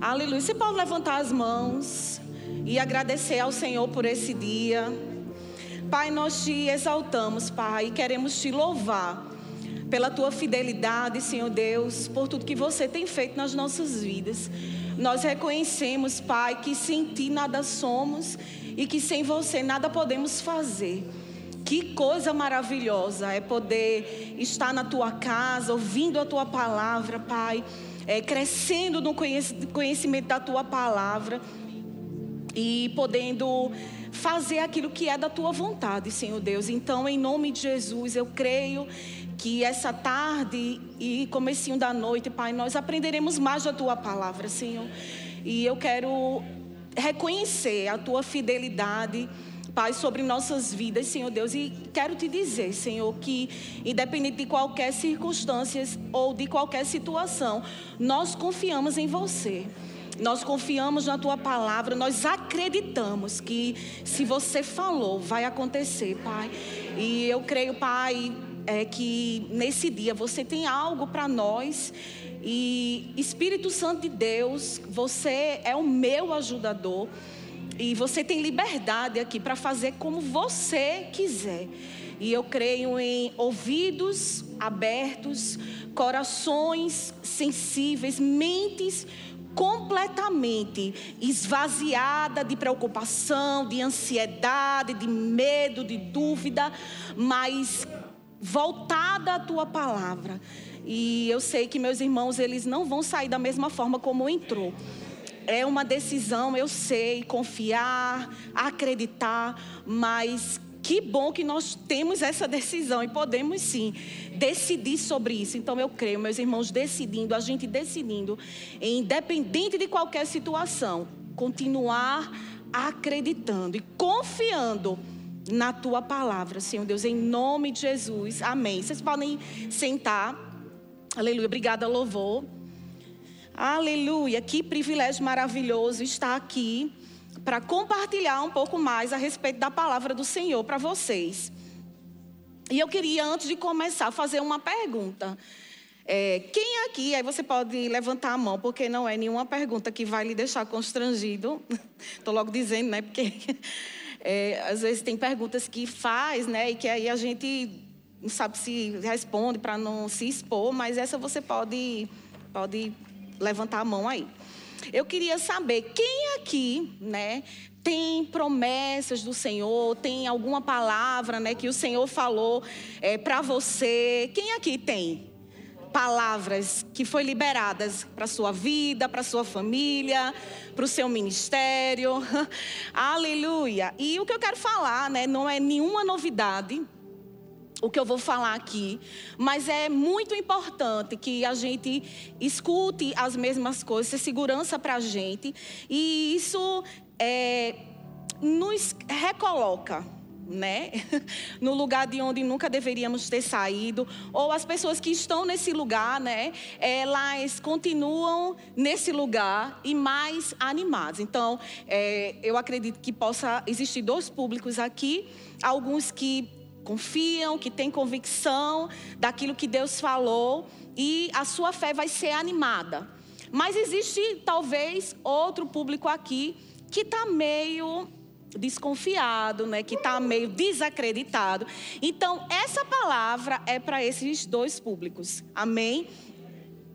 Aleluia. Você pode levantar as mãos e agradecer ao Senhor por esse dia. Pai, nós te exaltamos, Pai, e queremos te louvar pela tua fidelidade, Senhor Deus, por tudo que você tem feito nas nossas vidas. Nós reconhecemos, Pai, que sem ti nada somos e que sem você nada podemos fazer. Que coisa maravilhosa é poder estar na tua casa, ouvindo a tua palavra, Pai, é, crescendo no conhecimento da tua palavra e podendo fazer aquilo que é da tua vontade, Senhor Deus. Então, em nome de Jesus, eu creio que essa tarde e comecinho da noite, Pai, nós aprenderemos mais da tua palavra, Senhor. E eu quero reconhecer a tua fidelidade, Pai, sobre nossas vidas, Senhor Deus. E quero te dizer, Senhor, que independente de qualquer circunstância ou de qualquer situação, nós confiamos em você. Nós confiamos na tua palavra, nós acreditamos que se você falou, vai acontecer, Pai. E eu creio, Pai, é que nesse dia você tem algo para nós. E Espírito Santo de Deus, você é o meu ajudador. E você tem liberdade aqui para fazer como você quiser. E eu creio em ouvidos abertos, corações sensíveis, mentes completamente esvaziada de preocupação, de ansiedade, de medo, de dúvida, mas voltada à tua palavra. E eu sei que meus irmãos, eles não vão sair da mesma forma como entrou. É uma decisão, eu sei, confiar, acreditar, mas que bom que nós temos essa decisão e podemos sim decidir sobre isso. Então eu creio, meus irmãos, decidindo, a gente decidindo, independente de qualquer situação, continuar acreditando e confiando na tua palavra, Senhor Deus, em nome de Jesus. Amém. Vocês podem sentar. Aleluia. Obrigada, louvor. Aleluia. Que privilégio maravilhoso estar aqui para compartilhar um pouco mais a respeito da palavra do Senhor para vocês. E eu queria, antes de começar, fazer uma pergunta. É, quem aqui, aí você pode levantar a mão, porque não é nenhuma pergunta que vai lhe deixar constrangido. Estou logo dizendo, né? Porque é, às vezes tem perguntas que faz, né? E que aí a gente não sabe se responde para não se expor, mas essa você pode, pode levantar a mão aí. Eu queria saber quem aqui, né, tem promessas do Senhor, tem alguma palavra, né, que o Senhor falou é, para você. Quem aqui tem? palavras que foi liberadas para sua vida, para sua família, para o seu ministério. Aleluia. E o que eu quero falar, né, não é nenhuma novidade o que eu vou falar aqui, mas é muito importante que a gente escute as mesmas coisas, ter segurança para a gente, e isso é, nos recoloca né? No lugar de onde nunca deveríamos ter saído, ou as pessoas que estão nesse lugar, né? Elas continuam nesse lugar e mais animadas. Então, é, eu acredito que possa existir dois públicos aqui, alguns que confiam, que têm convicção daquilo que Deus falou e a sua fé vai ser animada. Mas existe talvez outro público aqui que está meio desconfiado, né, que está meio desacreditado. Então, essa palavra é para esses dois públicos. Amém?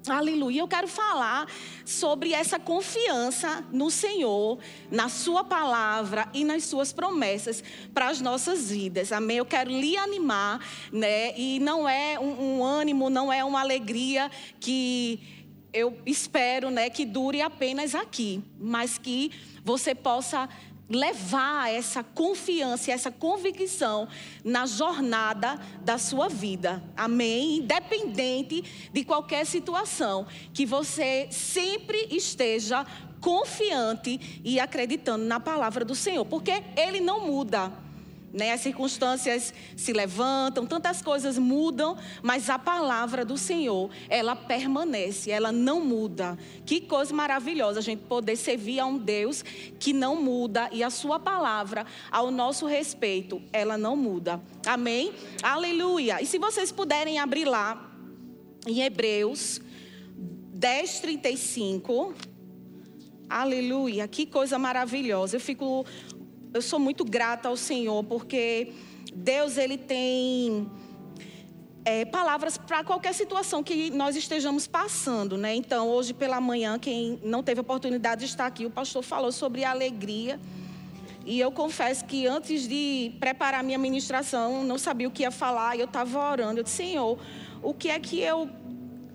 Aleluia. Eu quero falar sobre essa confiança no Senhor, na Sua palavra e nas Suas promessas para as nossas vidas. Amém. Eu quero lhe animar, né? E não é um, um ânimo, não é uma alegria que eu espero, né, que dure apenas aqui, mas que você possa levar essa confiança, essa convicção na jornada da sua vida. Amém? Independente de qualquer situação, que você sempre esteja confiante e acreditando na palavra do Senhor, porque ele não muda. Né? As circunstâncias se levantam, tantas coisas mudam, mas a palavra do Senhor, ela permanece, ela não muda. Que coisa maravilhosa a gente poder servir a um Deus que não muda e a sua palavra, ao nosso respeito, ela não muda. Amém? Aleluia. E se vocês puderem abrir lá em Hebreus 10, 35. Aleluia, que coisa maravilhosa. Eu fico, eu sou muito grata ao Senhor porque Deus ele tem é, palavras para qualquer situação que nós estejamos passando, né? Então, hoje pela manhã, quem não teve oportunidade de estar aqui, o pastor falou sobre alegria. E eu confesso que antes de preparar minha ministração, não sabia o que ia falar, e eu estava orando. Eu disse, Senhor, o que é que eu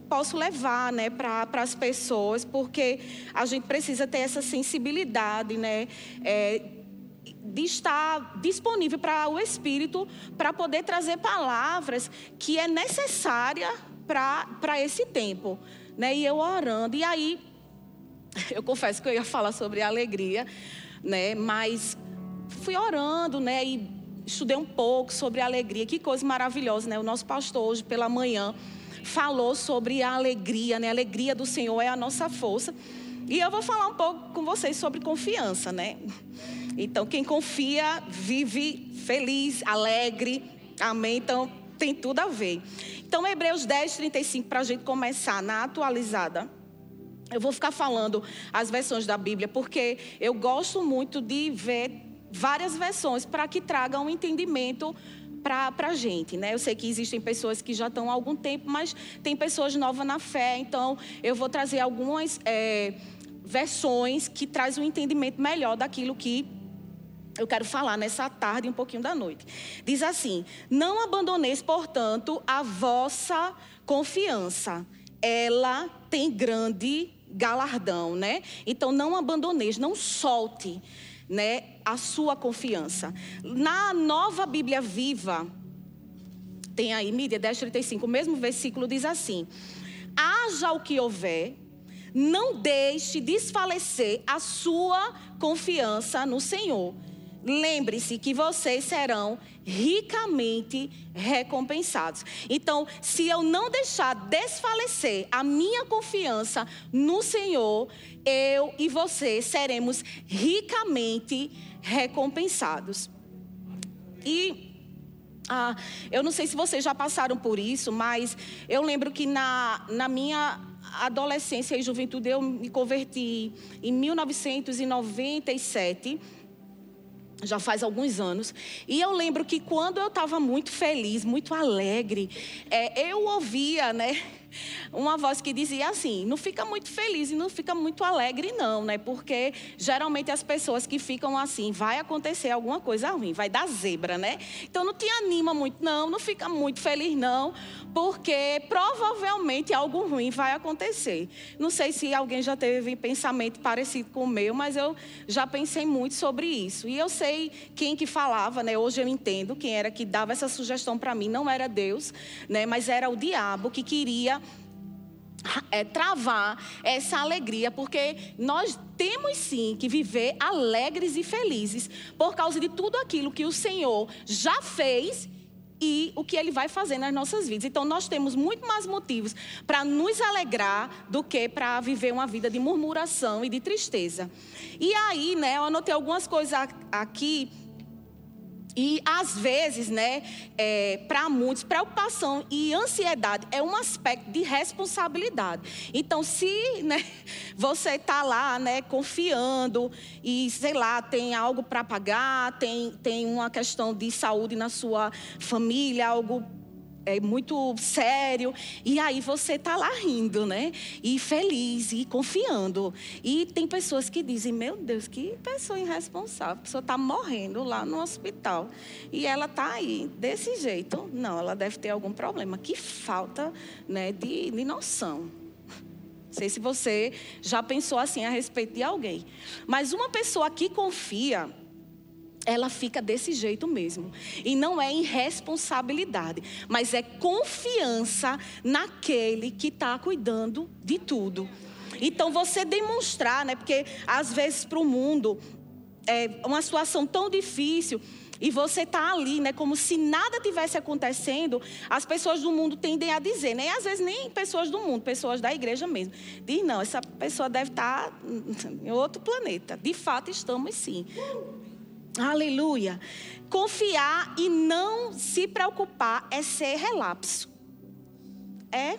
posso levar né, para as pessoas? Porque a gente precisa ter essa sensibilidade, né? É, de estar disponível para o Espírito para poder trazer palavras que é necessária para esse tempo. Né? E eu orando. E aí, eu confesso que eu ia falar sobre alegria, né? Mas fui orando, né? E estudei um pouco sobre alegria. Que coisa maravilhosa, né? O nosso pastor hoje pela manhã falou sobre a alegria, né? A alegria do Senhor é a nossa força. E eu vou falar um pouco com vocês sobre confiança, né? Então, quem confia vive feliz, alegre. Amém? Então, tem tudo a ver. Então, Hebreus 10, 35, para a gente começar na atualizada. Eu vou ficar falando as versões da Bíblia, porque eu gosto muito de ver várias versões para que tragam um entendimento para a gente, né? Eu sei que existem pessoas que já estão há algum tempo, mas tem pessoas novas na fé, então eu vou trazer algumas é, versões que trazem um entendimento melhor daquilo que eu quero falar nessa tarde e um pouquinho da noite. Diz assim: Não abandoneis, portanto, a vossa confiança. Ela tem grande galardão, né? Então não abandoneis, não solte, né, a sua confiança. Na Nova Bíblia Viva, tem aí, mídia 10:35, o mesmo versículo diz assim: Haja o que houver, não deixe desfalecer a sua confiança no Senhor. Lembre-se que vocês serão ricamente recompensados. Então, se eu não deixar desfalecer a minha confiança no Senhor, eu e você seremos ricamente recompensados. E ah, eu não sei se vocês já passaram por isso, mas eu lembro que na, na minha adolescência e juventude eu me converti em 1997 já faz alguns anos. E eu lembro que quando eu estava muito feliz, muito alegre, é, eu ouvia, né? uma voz que dizia assim: não fica muito feliz e não fica muito alegre, não, né? Porque geralmente as pessoas que ficam assim, vai acontecer alguma coisa ruim, vai dar zebra, né? Então não te anima muito, não, não fica muito feliz, não, porque provavelmente algo ruim vai acontecer. Não sei se alguém já teve pensamento parecido com o meu, mas eu já pensei muito sobre isso. E eu sei quem que falava, né? Hoje eu entendo quem era que dava essa sugestão para mim, não era Deus, né? Mas era o diabo que queria é, travar essa alegria, porque nós temos sim que viver alegres e felizes por causa de tudo aquilo que o Senhor já fez e o que ele vai fazer nas nossas vidas. Então nós temos muito mais motivos para nos alegrar do que para viver uma vida de murmuração e de tristeza. E aí, né, eu anotei algumas coisas aqui e às vezes, né, é, para muitos, preocupação e ansiedade é um aspecto de responsabilidade. Então, se né, você está lá, né, confiando e sei lá tem algo para pagar, tem tem uma questão de saúde na sua família, algo é muito sério. E aí você está lá rindo, né? E feliz e confiando. E tem pessoas que dizem: Meu Deus, que pessoa irresponsável. A pessoa está morrendo lá no hospital. E ela está aí, desse jeito. Não, ela deve ter algum problema. Que falta né, de, de noção. Não sei se você já pensou assim a respeito de alguém. Mas uma pessoa que confia ela fica desse jeito mesmo. E não é irresponsabilidade, mas é confiança naquele que está cuidando de tudo. Então você demonstrar, né? Porque às vezes para o mundo é uma situação tão difícil e você está ali, né, como se nada tivesse acontecendo, as pessoas do mundo tendem a dizer, né? E às vezes nem pessoas do mundo, pessoas da igreja mesmo. Diz, não, essa pessoa deve estar tá em outro planeta. De fato, estamos sim. Aleluia. Confiar e não se preocupar é ser relapso. É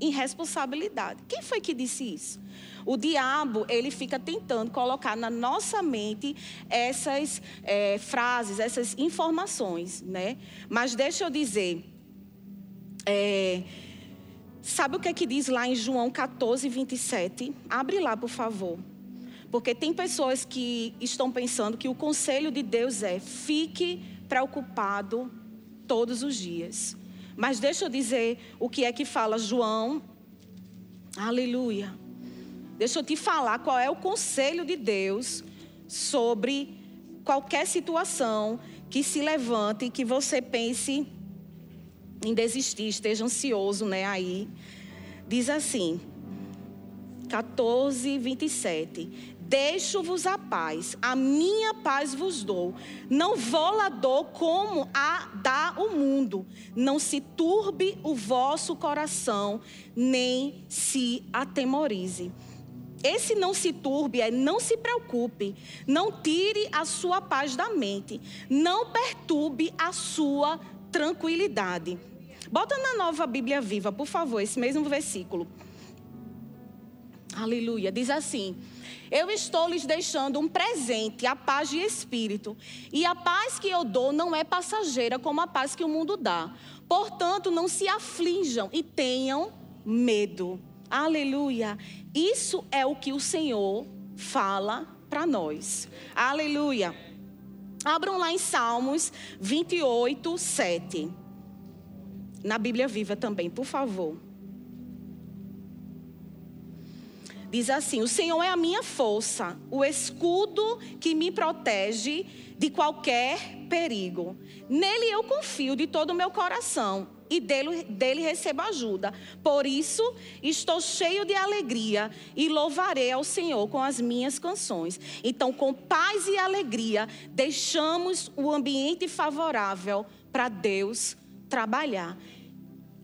irresponsabilidade. Quem foi que disse isso? O diabo, ele fica tentando colocar na nossa mente essas é, frases, essas informações, né? Mas deixa eu dizer, é, sabe o que é que diz lá em João 14, 27? Abre lá, por favor. Porque tem pessoas que estão pensando que o conselho de Deus é fique preocupado todos os dias. Mas deixa eu dizer o que é que fala João. Aleluia. Deixa eu te falar qual é o conselho de Deus sobre qualquer situação que se levante e que você pense em desistir, esteja ansioso, né, aí. Diz assim, 14, 27. Deixo-vos a paz, a minha paz vos dou. Não vou lá dou como a dá o mundo. Não se turbe o vosso coração, nem se atemorize. Esse não se turbe é não se preocupe, não tire a sua paz da mente, não perturbe a sua tranquilidade. Bota na nova Bíblia Viva, por favor, esse mesmo versículo. Aleluia. Diz assim: eu estou lhes deixando um presente, a paz de espírito. E a paz que eu dou não é passageira como a paz que o mundo dá. Portanto, não se aflijam e tenham medo. Aleluia. Isso é o que o Senhor fala para nós. Aleluia. Abram lá em Salmos 28, 7. Na Bíblia Viva também, por favor. Diz assim: O Senhor é a minha força, o escudo que me protege de qualquer perigo. Nele eu confio de todo o meu coração e dele, dele recebo ajuda. Por isso estou cheio de alegria e louvarei ao Senhor com as minhas canções. Então, com paz e alegria, deixamos o ambiente favorável para Deus trabalhar.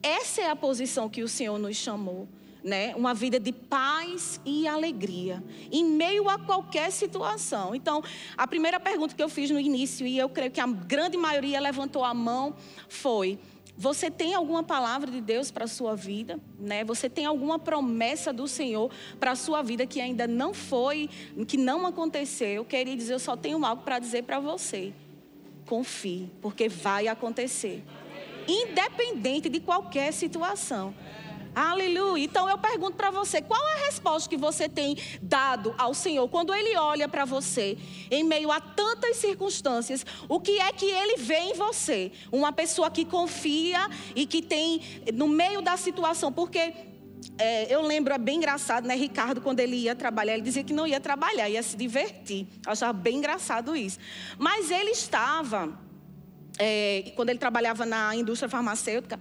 Essa é a posição que o Senhor nos chamou né, uma vida de paz e alegria, em meio a qualquer situação. Então, a primeira pergunta que eu fiz no início, e eu creio que a grande maioria levantou a mão, foi: você tem alguma palavra de Deus para a sua vida? Né? Você tem alguma promessa do Senhor para a sua vida que ainda não foi, que não aconteceu? Eu queria dizer, eu só tenho algo para dizer para você. Confie, porque vai acontecer. Independente de qualquer situação. Aleluia. Então eu pergunto para você, qual a resposta que você tem dado ao Senhor quando ele olha para você em meio a tantas circunstâncias? O que é que ele vê em você? Uma pessoa que confia e que tem no meio da situação, porque é, eu lembro, é bem engraçado, né? Ricardo, quando ele ia trabalhar, ele dizia que não ia trabalhar, ia se divertir. Eu achava bem engraçado isso. Mas ele estava, é, quando ele trabalhava na indústria farmacêutica,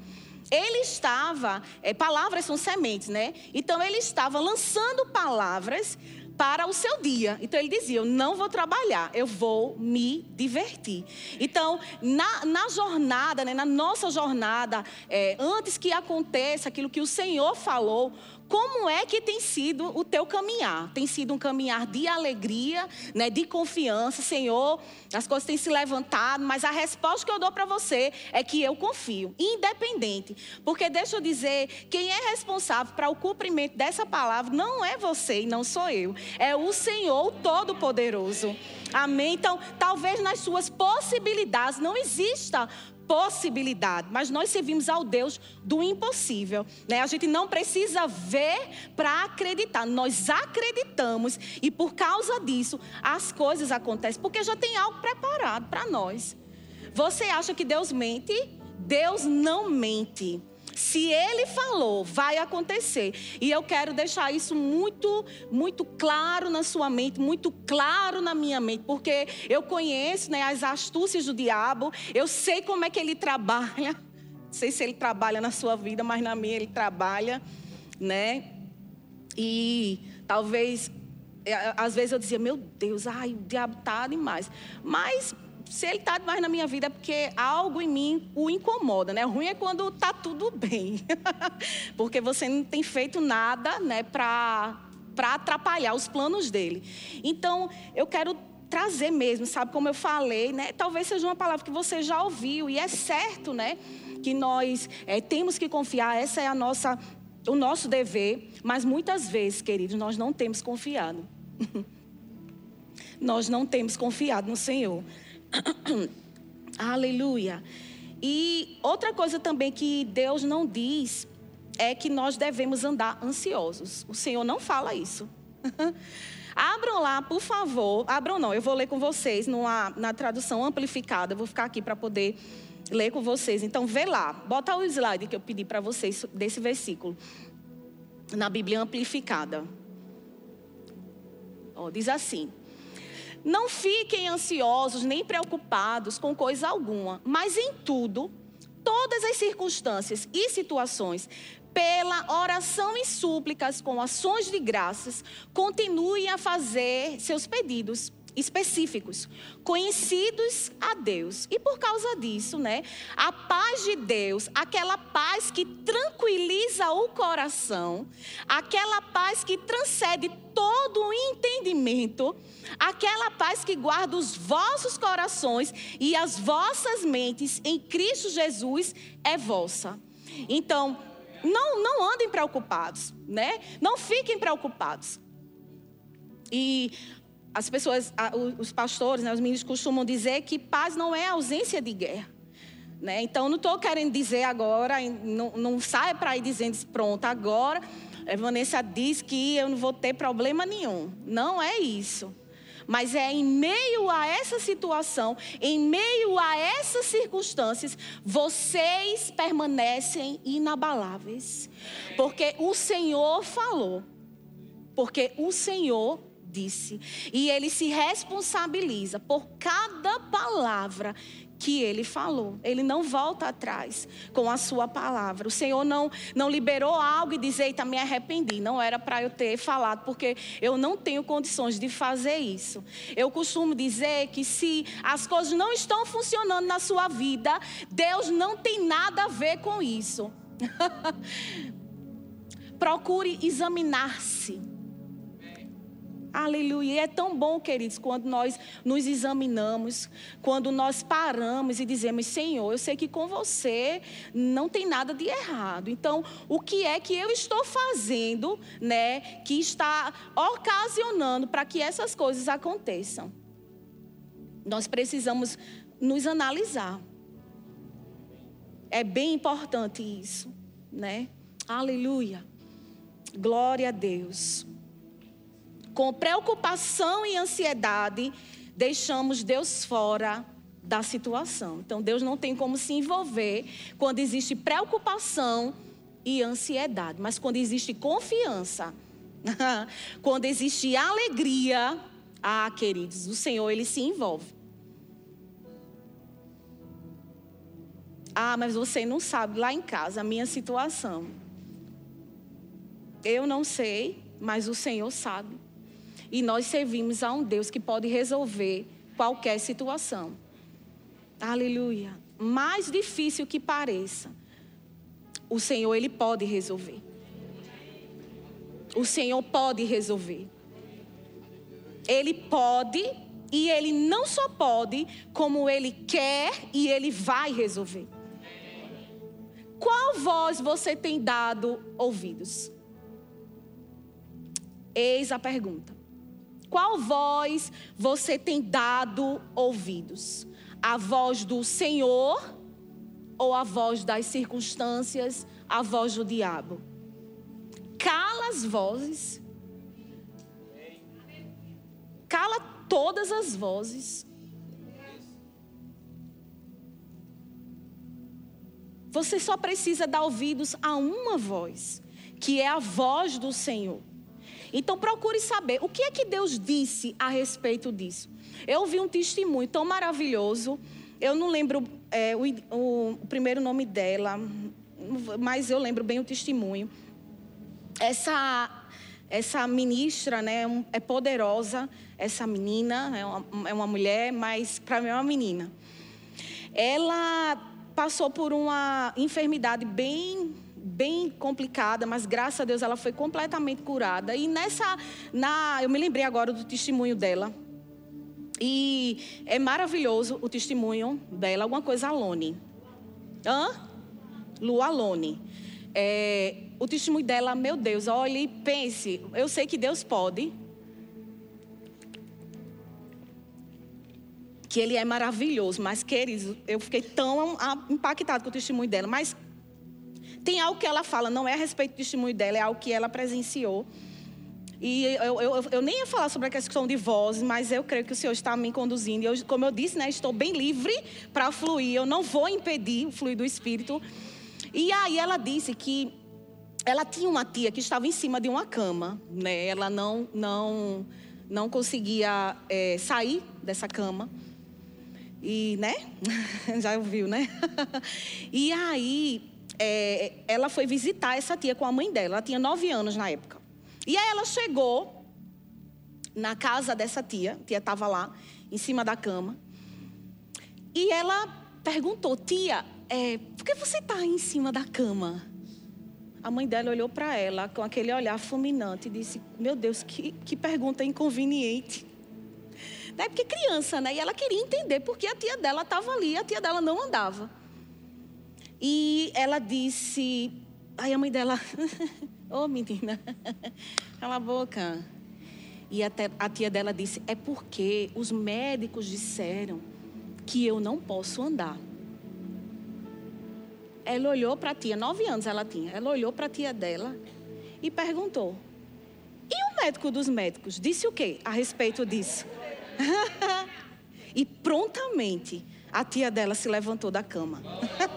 ele estava, é, palavras são sementes, né? Então ele estava lançando palavras para o seu dia. Então ele dizia: Eu não vou trabalhar, eu vou me divertir. Então, na, na jornada, né, na nossa jornada, é, antes que aconteça aquilo que o Senhor falou, como é que tem sido o teu caminhar? Tem sido um caminhar de alegria, né, de confiança, Senhor. As coisas têm se levantado, mas a resposta que eu dou para você é que eu confio, independente. Porque deixa eu dizer, quem é responsável para o cumprimento dessa palavra não é você e não sou eu, é o Senhor Todo-Poderoso. Amém? Então, talvez nas suas possibilidades não exista possibilidade, mas nós servimos ao Deus do impossível. Né? A gente não precisa ver para acreditar, nós acreditamos e por causa disso as coisas acontecem, porque já tem algo preparado para nós. Você acha que Deus mente? Deus não mente. Se ele falou, vai acontecer. E eu quero deixar isso muito, muito claro na sua mente, muito claro na minha mente, porque eu conheço né, as astúcias do diabo, eu sei como é que ele trabalha. Não sei se ele trabalha na sua vida, mas na minha ele trabalha, né? E talvez, é, às vezes eu dizia, meu Deus, ai, o diabo tá demais. Mas se ele está demais na minha vida é porque algo em mim o incomoda, né? O ruim é quando está tudo bem. porque você não tem feito nada, né, para para atrapalhar os planos dele. Então, eu quero trazer mesmo, sabe, como eu falei, né? Talvez seja uma palavra que você já ouviu e é certo, né, que nós é, temos que confiar. Essa é a nossa o nosso dever, mas muitas vezes, queridos, nós não temos confiado. nós não temos confiado no Senhor. Aleluia. E outra coisa também que Deus não diz é que nós devemos andar ansiosos. O Senhor não fala isso. Abram lá, por favor. Abram não, eu vou ler com vocês numa, na tradução amplificada. Eu vou ficar aqui para poder ler com vocês. Então, vê lá. Bota o slide que eu pedi para vocês desse versículo. Na Bíblia amplificada. Diz assim. Não fiquem ansiosos nem preocupados com coisa alguma, mas em tudo, todas as circunstâncias e situações, pela oração e súplicas com ações de graças, continue a fazer seus pedidos específicos, conhecidos a Deus. E por causa disso, né, a paz de Deus, aquela paz que tranquiliza o coração, aquela paz que transcende todo o entendimento, aquela paz que guarda os vossos corações e as vossas mentes em Cristo Jesus é vossa. Então, não, não andem preocupados, né? Não fiquem preocupados. E as pessoas, os pastores, né, os meninos costumam dizer que paz não é ausência de guerra. Né? Então, não estou querendo dizer agora, não, não saia para ir dizendo, pronto, agora a Vanessa diz que eu não vou ter problema nenhum. Não é isso. Mas é em meio a essa situação, em meio a essas circunstâncias, vocês permanecem inabaláveis. Porque o Senhor falou. Porque o Senhor disse. E ele se responsabiliza por cada palavra que ele falou. Ele não volta atrás com a sua palavra. O Senhor não, não liberou algo e diz: Eita, me arrependi. Não era para eu ter falado, porque eu não tenho condições de fazer isso. Eu costumo dizer que se as coisas não estão funcionando na sua vida, Deus não tem nada a ver com isso. Procure examinar-se Aleluia. E é tão bom, queridos, quando nós nos examinamos, quando nós paramos e dizemos: Senhor, eu sei que com você não tem nada de errado. Então, o que é que eu estou fazendo, né, que está ocasionando para que essas coisas aconteçam? Nós precisamos nos analisar. É bem importante isso, né? Aleluia. Glória a Deus com preocupação e ansiedade, deixamos Deus fora da situação. Então, Deus não tem como se envolver quando existe preocupação e ansiedade, mas quando existe confiança, quando existe alegria, ah, queridos, o Senhor ele se envolve. Ah, mas você não sabe lá em casa a minha situação. Eu não sei, mas o Senhor sabe. E nós servimos a um Deus que pode resolver qualquer situação. Aleluia. Mais difícil que pareça, o Senhor ele pode resolver. O Senhor pode resolver. Ele pode e ele não só pode, como ele quer e ele vai resolver. Qual voz você tem dado ouvidos? Eis a pergunta. Qual voz você tem dado ouvidos? A voz do Senhor ou a voz das circunstâncias, a voz do diabo? Cala as vozes. Cala todas as vozes. Você só precisa dar ouvidos a uma voz, que é a voz do Senhor. Então procure saber o que é que Deus disse a respeito disso. Eu ouvi um testemunho tão maravilhoso. Eu não lembro é, o, o, primeiro nome dela, mas eu lembro bem o testemunho. Essa essa ministra, né, é poderosa. Essa menina é uma, é uma mulher, mas para mim é uma menina. Ela passou por uma enfermidade bem bem complicada, mas graças a Deus ela foi completamente curada. E nessa, na, eu me lembrei agora do testemunho dela. E é maravilhoso o testemunho dela, alguma coisa Alone. Hã? Lu Alone. É, o testemunho dela, meu Deus, olhe e pense, eu sei que Deus pode. Que Ele é maravilhoso, mas, queridos, eu fiquei tão impactado com o testemunho dela. Mas tem algo que ela fala, não é a respeito do testemunho dela, é algo que ela presenciou. E eu, eu, eu, nem ia falar sobre a questão de voz, mas eu creio que o Senhor está me conduzindo. Eu, como eu disse, né, estou bem livre para fluir. Eu não vou impedir o fluir do Espírito. E aí ela disse que ela tinha uma tia que estava em cima de uma cama, né? Ela não não não conseguia é, sair dessa cama. E, né? Já ouviu, né? e aí é, ela foi visitar essa tia com a mãe dela. Ela tinha nove anos na época. E aí ela chegou na casa dessa tia, a tia estava lá, em cima da cama. E ela perguntou, tia, é, por que você está em cima da cama? A mãe dela olhou para ela com aquele olhar fulminante e disse: Meu Deus, que, que pergunta inconveniente. Né? Porque criança, né? E ela queria entender porque a tia dela estava ali, a tia dela não andava. E ela disse. Aí a mãe dela, ô oh, menina, cala a boca. E até a tia dela disse: É porque os médicos disseram que eu não posso andar. Ela olhou para a tia, nove anos ela tinha. Ela olhou para a tia dela e perguntou: E o médico dos médicos disse o quê a respeito disso? e prontamente a tia dela se levantou da cama.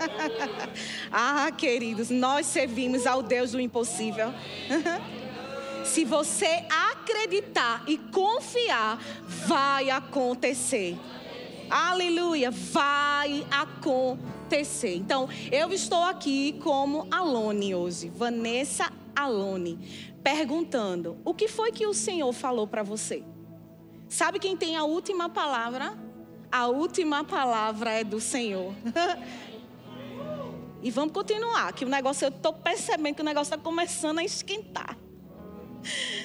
ah, queridos, nós servimos ao Deus do impossível. Se você acreditar e confiar, vai acontecer. Aleluia, vai acontecer. Então, eu estou aqui como Alone hoje, Vanessa Alone, perguntando: o que foi que o Senhor falou para você? Sabe quem tem a última palavra? A última palavra é do Senhor. e vamos continuar, que o negócio, eu estou percebendo que o negócio está começando a esquentar.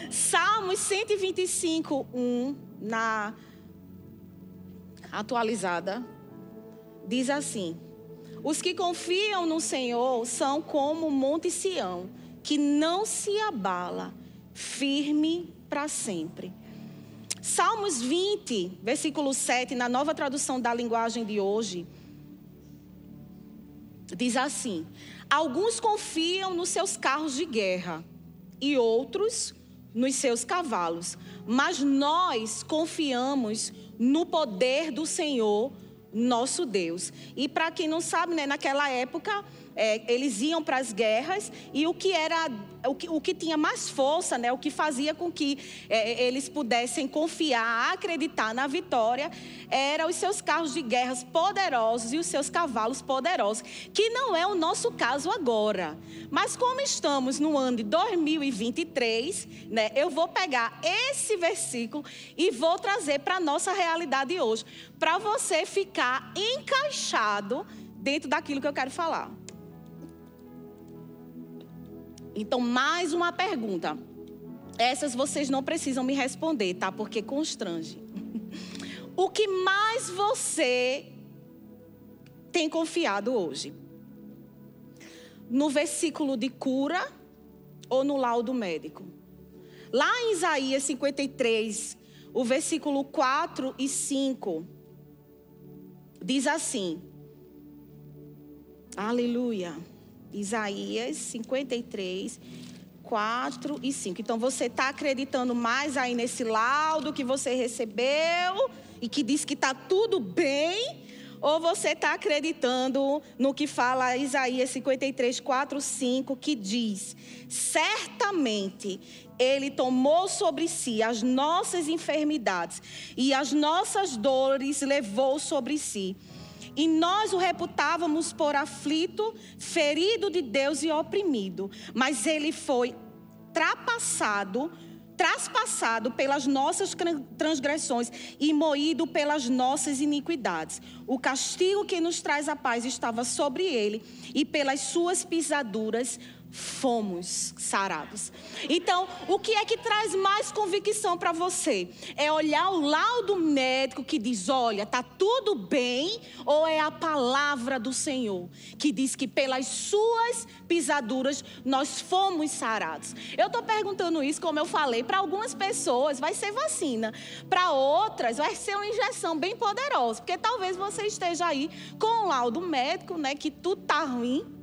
Salmos 125, 1, na atualizada, diz assim: Os que confiam no Senhor são como o Monte Sião, que não se abala, firme para sempre. Salmos 20, versículo 7, na nova tradução da linguagem de hoje, diz assim: Alguns confiam nos seus carros de guerra e outros nos seus cavalos, mas nós confiamos no poder do Senhor, nosso Deus. E para quem não sabe, né, naquela época, é, eles iam para as guerras e o que era o que, o que tinha mais força, né, o que fazia com que é, eles pudessem confiar, acreditar na vitória, eram os seus carros de guerras poderosos e os seus cavalos poderosos, que não é o nosso caso agora. Mas como estamos no ano de 2023, né, eu vou pegar esse versículo e vou trazer para a nossa realidade hoje, para você ficar encaixado dentro daquilo que eu quero falar. Então, mais uma pergunta. Essas vocês não precisam me responder, tá? Porque constrange. O que mais você tem confiado hoje? No versículo de cura ou no laudo médico? Lá em Isaías 53, o versículo 4 e 5 diz assim: Aleluia. Isaías 53, 4 e 5. Então você está acreditando mais aí nesse laudo que você recebeu e que diz que está tudo bem? Ou você está acreditando no que fala Isaías 53, 4, 5, que diz: Certamente Ele tomou sobre si as nossas enfermidades e as nossas dores levou sobre si e nós o reputávamos por aflito, ferido de Deus e oprimido. Mas ele foi trapassado, traspassado pelas nossas transgressões e moído pelas nossas iniquidades. O castigo que nos traz a paz estava sobre ele, e pelas suas pisaduras fomos sarados. Então, o que é que traz mais convicção para você? É olhar o laudo médico que diz: olha, tá tudo bem, ou é a palavra do Senhor que diz que pelas suas pisaduras nós fomos sarados? Eu estou perguntando isso, como eu falei, para algumas pessoas vai ser vacina, para outras vai ser uma injeção bem poderosa, porque talvez você esteja aí com o laudo médico, né, que tudo tá ruim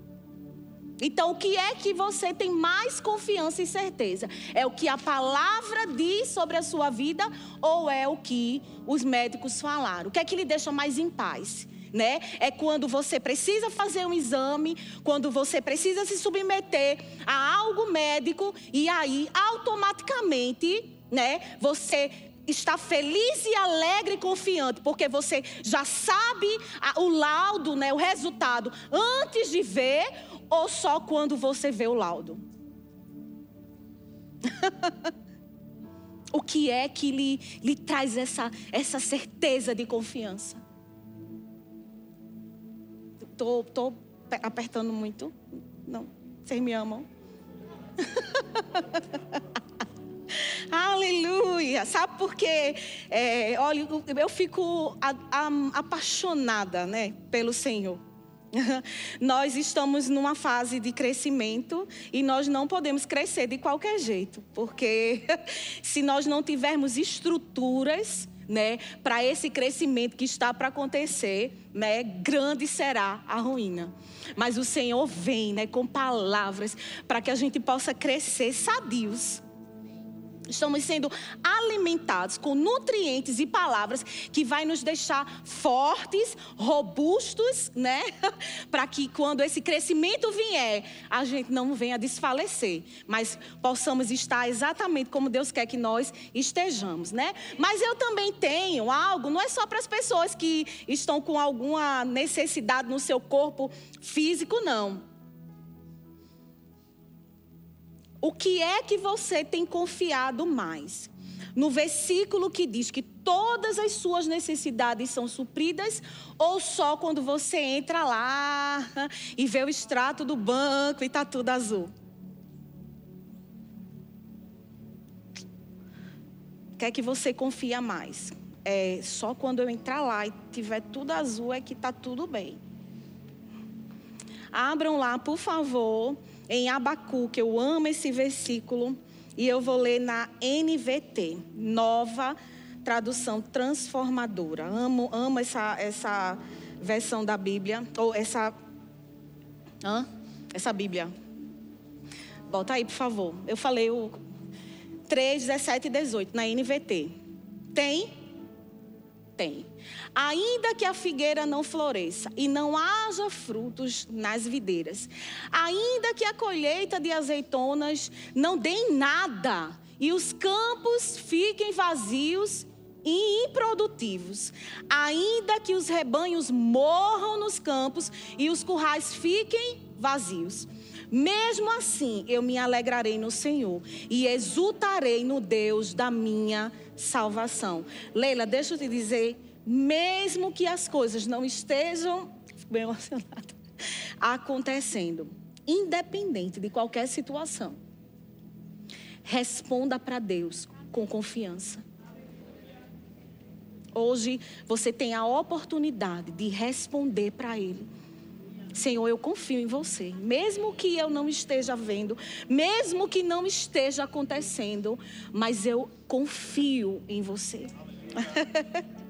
então, o que é que você tem mais confiança e certeza? É o que a palavra diz sobre a sua vida ou é o que os médicos falaram? O que é que lhe deixa mais em paz? Né? É quando você precisa fazer um exame, quando você precisa se submeter a algo médico e aí automaticamente, né, você está feliz e alegre e confiante, porque você já sabe o laudo, né, o resultado antes de ver, ou só quando você vê o laudo? o que é que lhe, lhe traz essa, essa certeza de confiança? Tô, tô apertando muito? Não. Vocês me amam? Aleluia! Sabe por quê? É, olha, eu fico a, a, apaixonada né, pelo Senhor. nós estamos numa fase de crescimento e nós não podemos crescer de qualquer jeito, porque se nós não tivermos estruturas, né, para esse crescimento que está para acontecer, né, grande será a ruína. Mas o Senhor vem, né, com palavras para que a gente possa crescer sadios Estamos sendo alimentados com nutrientes e palavras que vai nos deixar fortes, robustos, né? Para que quando esse crescimento vier, a gente não venha desfalecer, mas possamos estar exatamente como Deus quer que nós estejamos, né? Mas eu também tenho algo, não é só para as pessoas que estão com alguma necessidade no seu corpo físico, não. O que é que você tem confiado mais? No versículo que diz que todas as suas necessidades são supridas, ou só quando você entra lá e vê o extrato do banco e está tudo azul? O que é que você confia mais? É só quando eu entrar lá e tiver tudo azul é que está tudo bem. Abram lá, por favor, em Abacuque, eu amo esse versículo, e eu vou ler na NVT, nova tradução transformadora. Amo, amo essa, essa versão da Bíblia, ou essa. Hã? Essa Bíblia. Bota aí, por favor. Eu falei o 3, 17 e 18 na NVT. Tem? Tem. Ainda que a figueira não floresça e não haja frutos nas videiras, ainda que a colheita de azeitonas não dê nada e os campos fiquem vazios e improdutivos, ainda que os rebanhos morram nos campos e os currais fiquem vazios. Mesmo assim, eu me alegrarei no Senhor e exultarei no Deus da minha salvação. Leila, deixa eu te dizer mesmo que as coisas não estejam, fico bem emocionada, acontecendo, independente de qualquer situação, responda para Deus com confiança. Hoje você tem a oportunidade de responder para Ele. Senhor, eu confio em você, mesmo que eu não esteja vendo, mesmo que não esteja acontecendo, mas eu confio em você.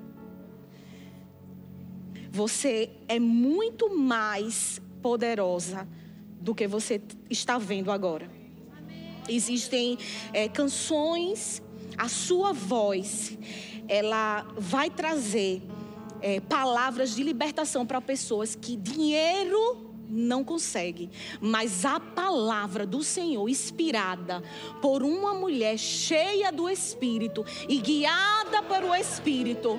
Você é muito mais poderosa do que você está vendo agora. Existem é, canções, a sua voz, ela vai trazer é, palavras de libertação para pessoas que dinheiro não consegue, mas a palavra do Senhor, inspirada por uma mulher cheia do Espírito e guiada para o Espírito,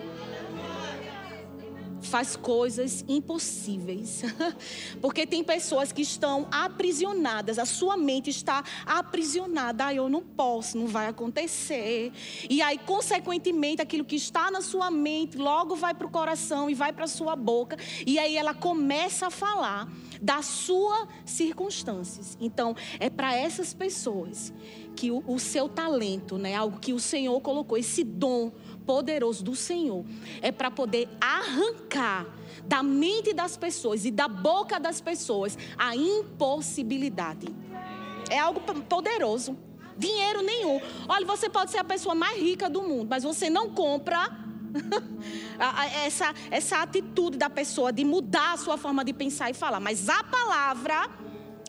faz coisas impossíveis. Porque tem pessoas que estão aprisionadas, a sua mente está aprisionada. Ah, eu não posso, não vai acontecer. E aí, consequentemente, aquilo que está na sua mente logo vai para o coração e vai para a sua boca. E aí ela começa a falar das suas circunstâncias. Então, é para essas pessoas que o, o seu talento, né, algo que o Senhor colocou, esse dom poderoso do Senhor, é para poder arrancar da mente das pessoas e da boca das pessoas a impossibilidade. É algo poderoso. Dinheiro nenhum. Olha, você pode ser a pessoa mais rica do mundo, mas você não compra essa, essa atitude da pessoa de mudar a sua forma de pensar e falar. Mas a palavra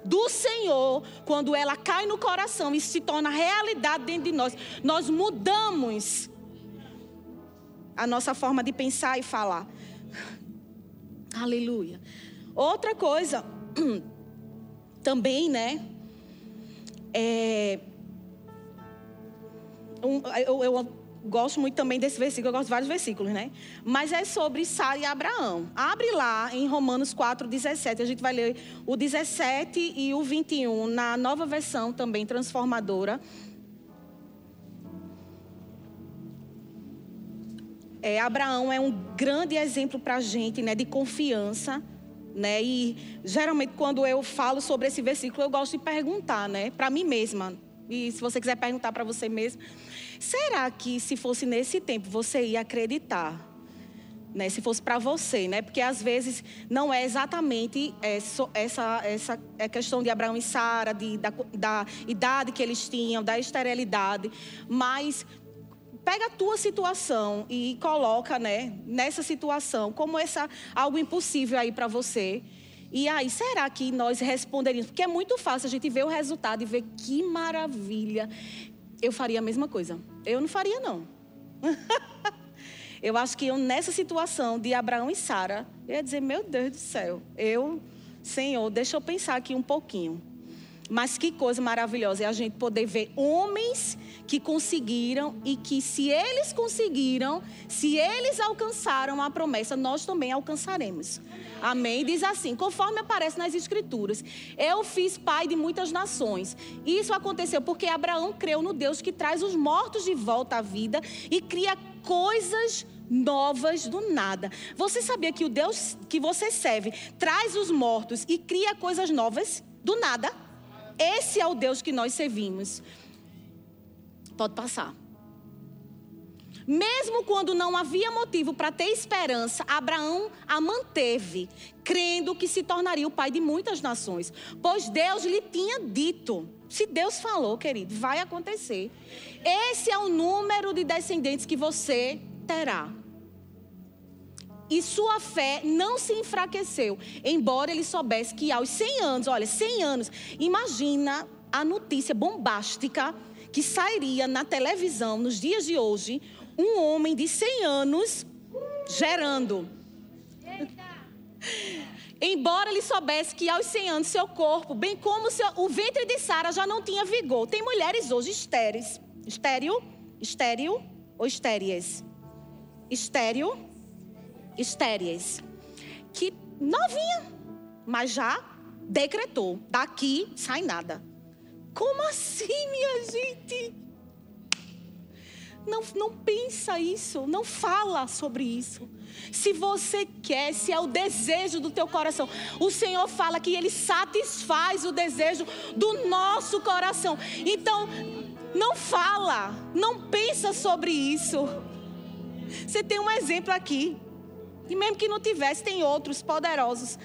do Senhor, quando ela cai no coração e se torna realidade dentro de nós, nós mudamos a nossa forma de pensar e falar. Aleluia. Outra coisa, também, né? É, um, eu, eu gosto muito também desse versículo, eu gosto de vários versículos, né? Mas é sobre Sara e Abraão. Abre lá em Romanos 4, 17. A gente vai ler o 17 e o 21 na nova versão também transformadora. É, Abraão é um grande exemplo para a gente, né, de confiança, né? E geralmente quando eu falo sobre esse versículo, eu gosto de perguntar, né, para mim mesma. E se você quiser perguntar para você mesmo, será que se fosse nesse tempo você ia acreditar? Né, se fosse para você, né? Porque às vezes não é exatamente essa, essa, essa é questão de Abraão e Sara, da, da idade que eles tinham, da esterilidade, mas pega a tua situação e coloca, né, nessa situação, como essa algo impossível aí para você. E aí, será que nós responderíamos? Porque é muito fácil a gente ver o resultado e ver que maravilha. Eu faria a mesma coisa. Eu não faria, não. eu acho que eu, nessa situação de Abraão e Sara, eu ia dizer: Meu Deus do céu, eu, Senhor, deixa eu pensar aqui um pouquinho. Mas que coisa maravilhosa é a gente poder ver homens que conseguiram e que, se eles conseguiram, se eles alcançaram a promessa, nós também alcançaremos. Amém? Diz assim, conforme aparece nas Escrituras: Eu fiz pai de muitas nações. Isso aconteceu porque Abraão creu no Deus que traz os mortos de volta à vida e cria coisas novas do nada. Você sabia que o Deus que você serve traz os mortos e cria coisas novas do nada? Esse é o Deus que nós servimos. Pode passar. Mesmo quando não havia motivo para ter esperança, Abraão a manteve, crendo que se tornaria o pai de muitas nações. Pois Deus lhe tinha dito. Se Deus falou, querido, vai acontecer. Esse é o número de descendentes que você terá. E sua fé não se enfraqueceu, embora ele soubesse que aos 100 anos, olha, 100 anos, imagina a notícia bombástica que sairia na televisão nos dias de hoje, um homem de 100 anos gerando. Embora ele soubesse que aos 100 anos seu corpo, bem como seu, o ventre de Sara já não tinha vigor. Tem mulheres hoje estéreis. Estéreo? Estéreo ou estéreis? Estéreo estéreis, que novinha, mas já decretou: daqui sai nada. Como assim, minha gente? Não, não pensa isso, não fala sobre isso. Se você quer, se é o desejo do teu coração, o Senhor fala que Ele satisfaz o desejo do nosso coração. Então, não fala, não pensa sobre isso. Você tem um exemplo aqui. E mesmo que não tivesse, tem outros poderosos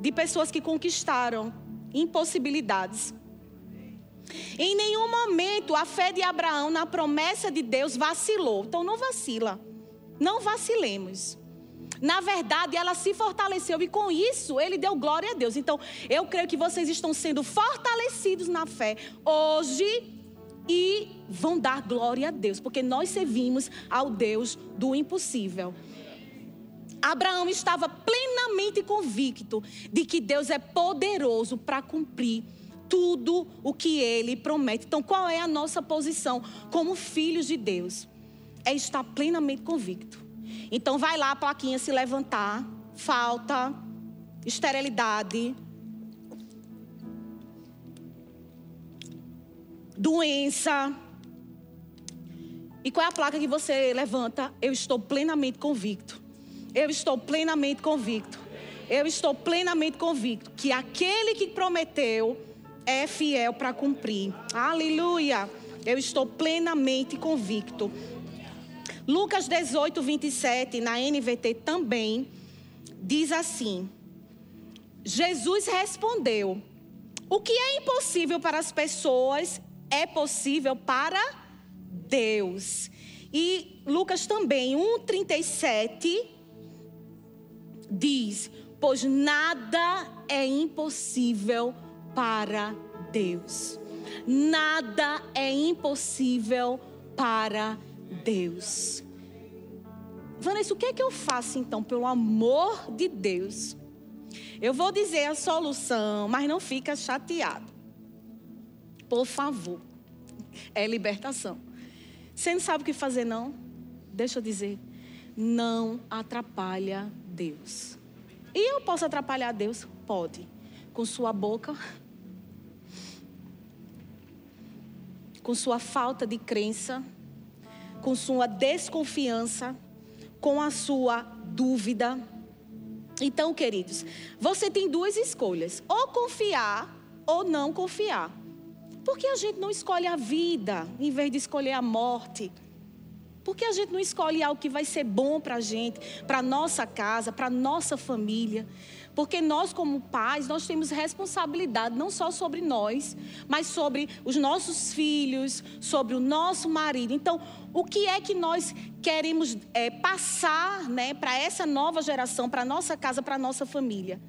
de pessoas que conquistaram impossibilidades. Em nenhum momento a fé de Abraão na promessa de Deus vacilou. Então não vacila. Não vacilemos. Na verdade, ela se fortaleceu e com isso ele deu glória a Deus. Então, eu creio que vocês estão sendo fortalecidos na fé hoje e vão dar glória a Deus, porque nós servimos ao Deus do impossível. Abraão estava plenamente convicto de que Deus é poderoso para cumprir tudo o que ele promete. Então, qual é a nossa posição como filhos de Deus? É estar plenamente convicto Então vai lá a plaquinha se levantar. Falta, esterilidade, doença. E qual é a placa que você levanta? Eu estou plenamente convicto. Eu estou plenamente convicto. Eu estou plenamente convicto que aquele que prometeu é fiel para cumprir. Aleluia. Eu estou plenamente convicto. Lucas 18, 27, na NVT também, diz assim: Jesus respondeu: O que é impossível para as pessoas é possível para Deus. E Lucas também, 1,37, diz: Pois nada é impossível para Deus. Nada é impossível para Deus. Vanessa, o que é que eu faço então, pelo amor de Deus? Eu vou dizer a solução, mas não fica chateado. Por favor. É libertação. Você não sabe o que fazer, não? Deixa eu dizer. Não atrapalha Deus. E eu posso atrapalhar Deus? Pode. Com sua boca, com sua falta de crença, com sua desconfiança, com a sua dúvida. Então, queridos, você tem duas escolhas: ou confiar ou não confiar. Porque a gente não escolhe a vida em vez de escolher a morte? Porque a gente não escolhe algo que vai ser bom para a gente, para nossa casa, para nossa família? Porque nós, como pais, nós temos responsabilidade não só sobre nós, mas sobre os nossos filhos, sobre o nosso marido. Então, o que é que nós queremos é, passar né, para essa nova geração, para a nossa casa, para a nossa família?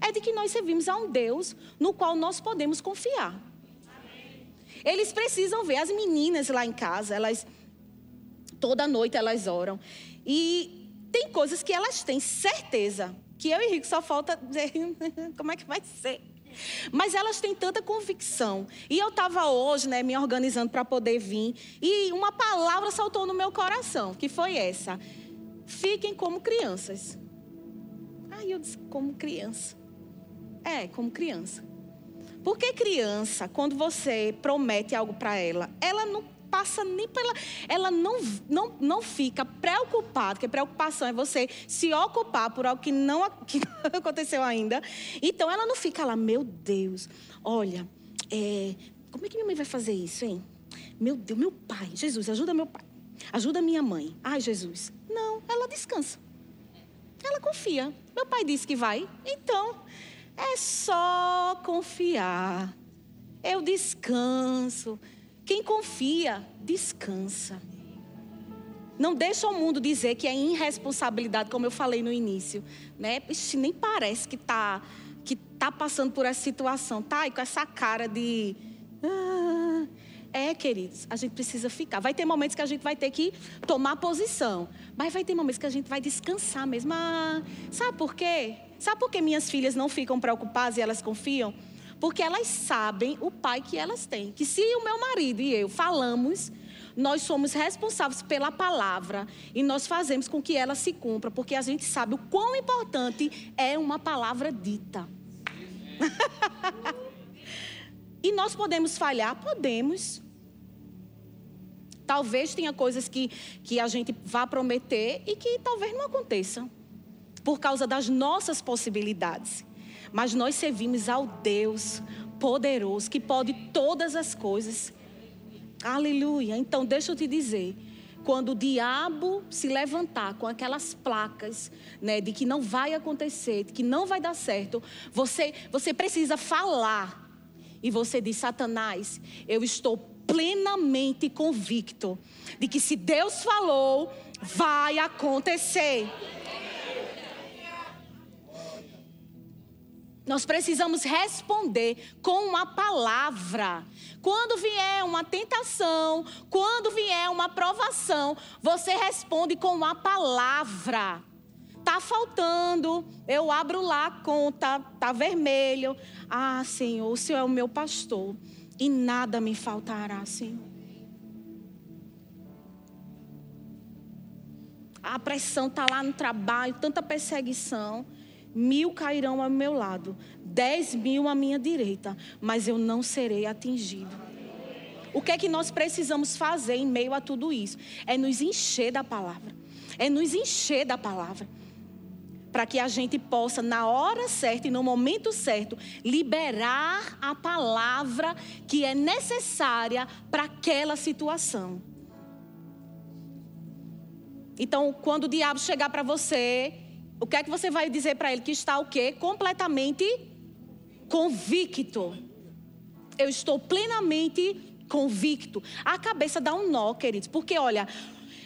É de que nós servimos a um Deus no qual nós podemos confiar. Eles precisam ver as meninas lá em casa, elas toda noite elas oram. E tem coisas que elas têm certeza que eu e Rico só falta dizer como é que vai ser. Mas elas têm tanta convicção. E eu estava hoje, né, me organizando para poder vir, e uma palavra saltou no meu coração, que foi essa: fiquem como crianças. Aí eu disse, como criança. É, como criança. Porque criança, quando você promete algo para ela, ela não passa nem pela. Ela não, não, não fica preocupada, porque preocupação é você se ocupar por algo que não, que não aconteceu ainda. Então ela não fica lá, meu Deus, olha, é, como é que minha mãe vai fazer isso, hein? Meu Deus, meu pai, Jesus, ajuda meu pai, ajuda minha mãe. Ai, Jesus. Não, ela descansa. Ela confia. Meu pai disse que vai, então é só confiar. Eu descanso. Quem confia, descansa. Não deixa o mundo dizer que é irresponsabilidade, como eu falei no início. Né? Ixi, nem parece que está que tá passando por essa situação. Tá aí com essa cara de. Ah, é, queridos, a gente precisa ficar. Vai ter momentos que a gente vai ter que tomar posição. Mas vai ter momentos que a gente vai descansar mesmo. Ah, sabe por quê? Sabe por que minhas filhas não ficam preocupadas e elas confiam? Porque elas sabem o pai que elas têm. Que se o meu marido e eu falamos, nós somos responsáveis pela palavra e nós fazemos com que ela se cumpra, porque a gente sabe o quão importante é uma palavra dita. e nós podemos falhar? Podemos. Talvez tenha coisas que, que a gente vá prometer e que talvez não aconteçam, por causa das nossas possibilidades mas nós servimos ao Deus poderoso que pode todas as coisas. Aleluia. Então, deixa eu te dizer. Quando o diabo se levantar com aquelas placas, né, de que não vai acontecer, de que não vai dar certo, você, você precisa falar. E você diz: Satanás, eu estou plenamente convicto de que se Deus falou, vai acontecer. Nós precisamos responder com uma palavra. Quando vier uma tentação, quando vier uma provação, você responde com uma palavra. Tá faltando, eu abro lá a conta, tá vermelho. Ah, Senhor, o Senhor é o meu pastor e nada me faltará, Senhor. a pressão está lá no trabalho, tanta perseguição. Mil cairão ao meu lado, dez mil à minha direita, mas eu não serei atingido. O que é que nós precisamos fazer em meio a tudo isso? É nos encher da palavra. É nos encher da palavra. Para que a gente possa, na hora certa e no momento certo, liberar a palavra que é necessária para aquela situação. Então, quando o diabo chegar para você o que é que você vai dizer para ele? Que está o quê? Completamente convicto. Eu estou plenamente convicto. A cabeça dá um nó, queridos. Porque, olha,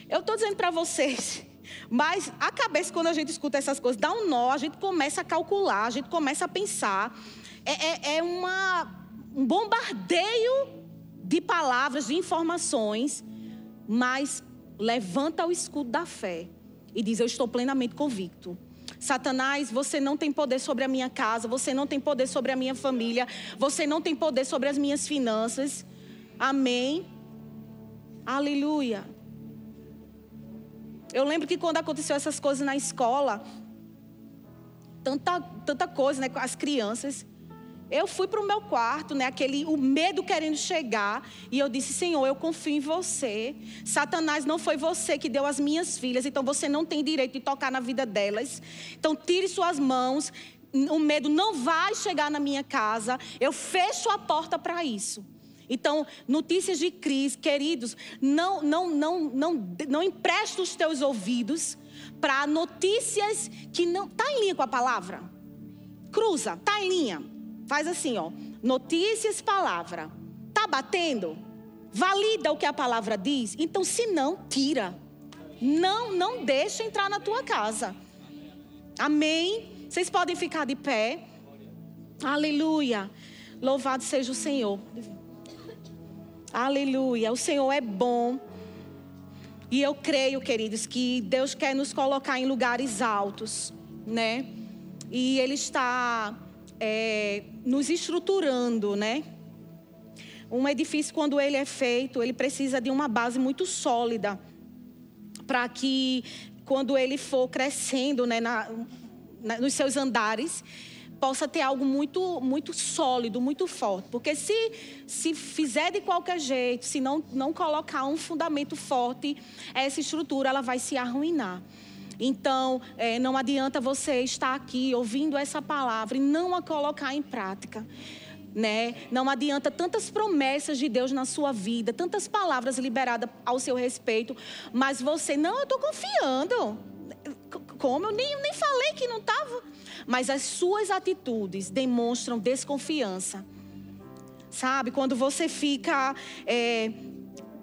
eu estou dizendo para vocês, mas a cabeça, quando a gente escuta essas coisas, dá um nó, a gente começa a calcular, a gente começa a pensar. É, é, é uma, um bombardeio de palavras, de informações, mas levanta o escudo da fé e diz: Eu estou plenamente convicto. Satanás, você não tem poder sobre a minha casa, você não tem poder sobre a minha família, você não tem poder sobre as minhas finanças. Amém. Aleluia. Eu lembro que quando aconteceu essas coisas na escola, tanta, tanta coisa, né, com as crianças, eu fui para o meu quarto, né? Aquele, o medo querendo chegar. E eu disse: Senhor, eu confio em você. Satanás não foi você que deu as minhas filhas, então você não tem direito de tocar na vida delas. Então tire suas mãos. O medo não vai chegar na minha casa. Eu fecho a porta para isso. Então, notícias de crise, queridos, não, não, não, não, não empresta os teus ouvidos para notícias que não tá em linha com a palavra. Cruza, tá em linha. Faz assim, ó. Notícias, palavra. Tá batendo? Valida o que a palavra diz? Então, se não, tira. Não, não deixa entrar na tua casa. Amém? Vocês podem ficar de pé. Aleluia. Louvado seja o Senhor. Aleluia. O Senhor é bom. E eu creio, queridos, que Deus quer nos colocar em lugares altos, né? E Ele está é, nos estruturando, né? Um edifício, quando ele é feito, ele precisa de uma base muito sólida para que, quando ele for crescendo né, na, na, nos seus andares, possa ter algo muito, muito sólido, muito forte. Porque se, se fizer de qualquer jeito, se não, não colocar um fundamento forte, essa estrutura ela vai se arruinar. Então, é, não adianta você estar aqui ouvindo essa palavra e não a colocar em prática. Né? Não adianta tantas promessas de Deus na sua vida, tantas palavras liberadas ao seu respeito, mas você, não, eu estou confiando. Como? Eu nem, nem falei que não estava. Mas as suas atitudes demonstram desconfiança. Sabe? Quando você fica é,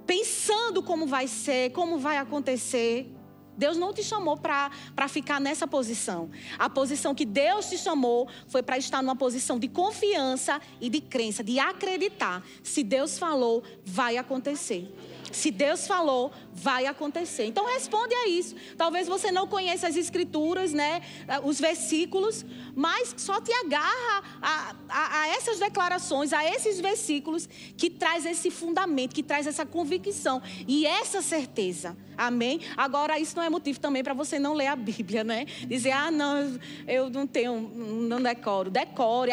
pensando como vai ser, como vai acontecer. Deus não te chamou para ficar nessa posição. A posição que Deus te chamou foi para estar numa posição de confiança e de crença, de acreditar. Se Deus falou, vai acontecer. Se Deus falou, vai acontecer. Então responde a isso. Talvez você não conheça as escrituras, né? Os versículos, mas só te agarra a, a, a, essas declarações, a esses versículos que traz esse fundamento, que traz essa convicção e essa certeza. Amém? Agora, isso não é motivo também para você não ler a Bíblia, né? Dizer, ah, não, eu não tenho, não decoro. Decore,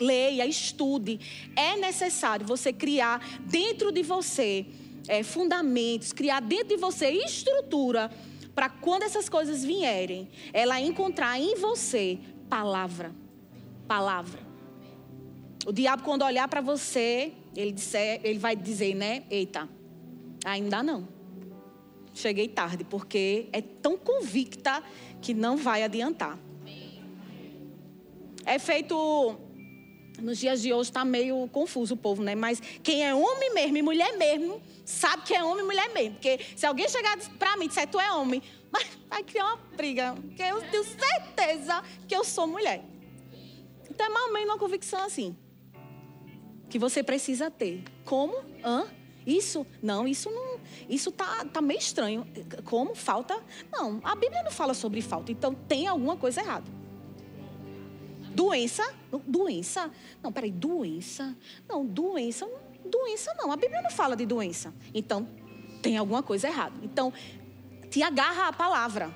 leia, estude. É necessário você criar dentro de você é, fundamentos, criar dentro de você estrutura para quando essas coisas vierem, ela encontrar em você palavra. Palavra. O diabo, quando olhar para você, ele, disser, ele vai dizer, né? Eita, ainda não. Cheguei tarde, porque é tão convicta que não vai adiantar. É feito nos dias de hoje está meio confuso o povo, né? Mas quem é homem mesmo e mulher mesmo, sabe que é homem e mulher mesmo. Porque se alguém chegar para mim e disser, tu é homem, mas vai criar uma briga. Porque eu tenho certeza que eu sou mulher. Então é mais ou menos uma convicção assim. Que você precisa ter. Como? Hã? Isso? Não, isso não. Isso tá, tá meio estranho. Como? Falta? Não, a Bíblia não fala sobre falta. Então tem alguma coisa errada. Doença? Doença? Não, peraí, doença? Não, doença, doença não. A Bíblia não fala de doença. Então, tem alguma coisa errada. Então, te agarra à palavra.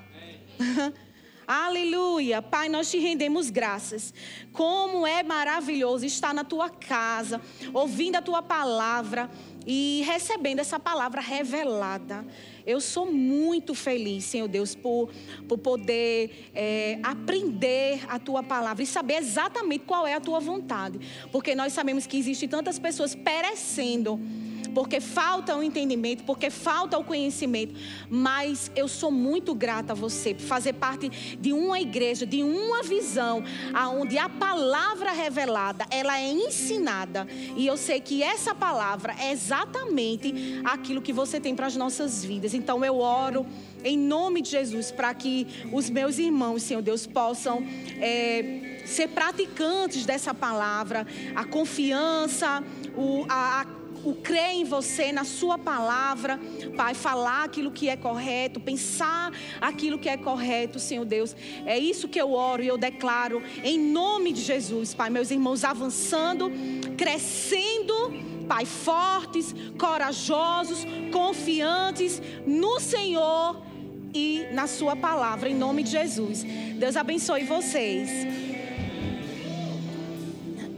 Aleluia. Pai, nós te rendemos graças. Como é maravilhoso estar na tua casa, ouvindo a tua palavra e recebendo essa palavra revelada. Eu sou muito feliz, Senhor Deus, por, por poder é, aprender a tua palavra e saber exatamente qual é a tua vontade. Porque nós sabemos que existem tantas pessoas perecendo porque falta o entendimento, porque falta o conhecimento. Mas eu sou muito grata a você por fazer parte de uma igreja, de uma visão, aonde a palavra revelada, ela é ensinada. E eu sei que essa palavra é exatamente aquilo que você tem para as nossas vidas. Então eu oro em nome de Jesus para que os meus irmãos, Senhor Deus, possam é, ser praticantes dessa palavra, a confiança, o, a, a o crer em você, na Sua palavra, Pai, falar aquilo que é correto, pensar aquilo que é correto, Senhor Deus. É isso que eu oro e eu declaro em nome de Jesus, Pai. Meus irmãos avançando, crescendo, Pai, fortes, corajosos, confiantes no Senhor e na Sua palavra, em nome de Jesus. Deus abençoe vocês.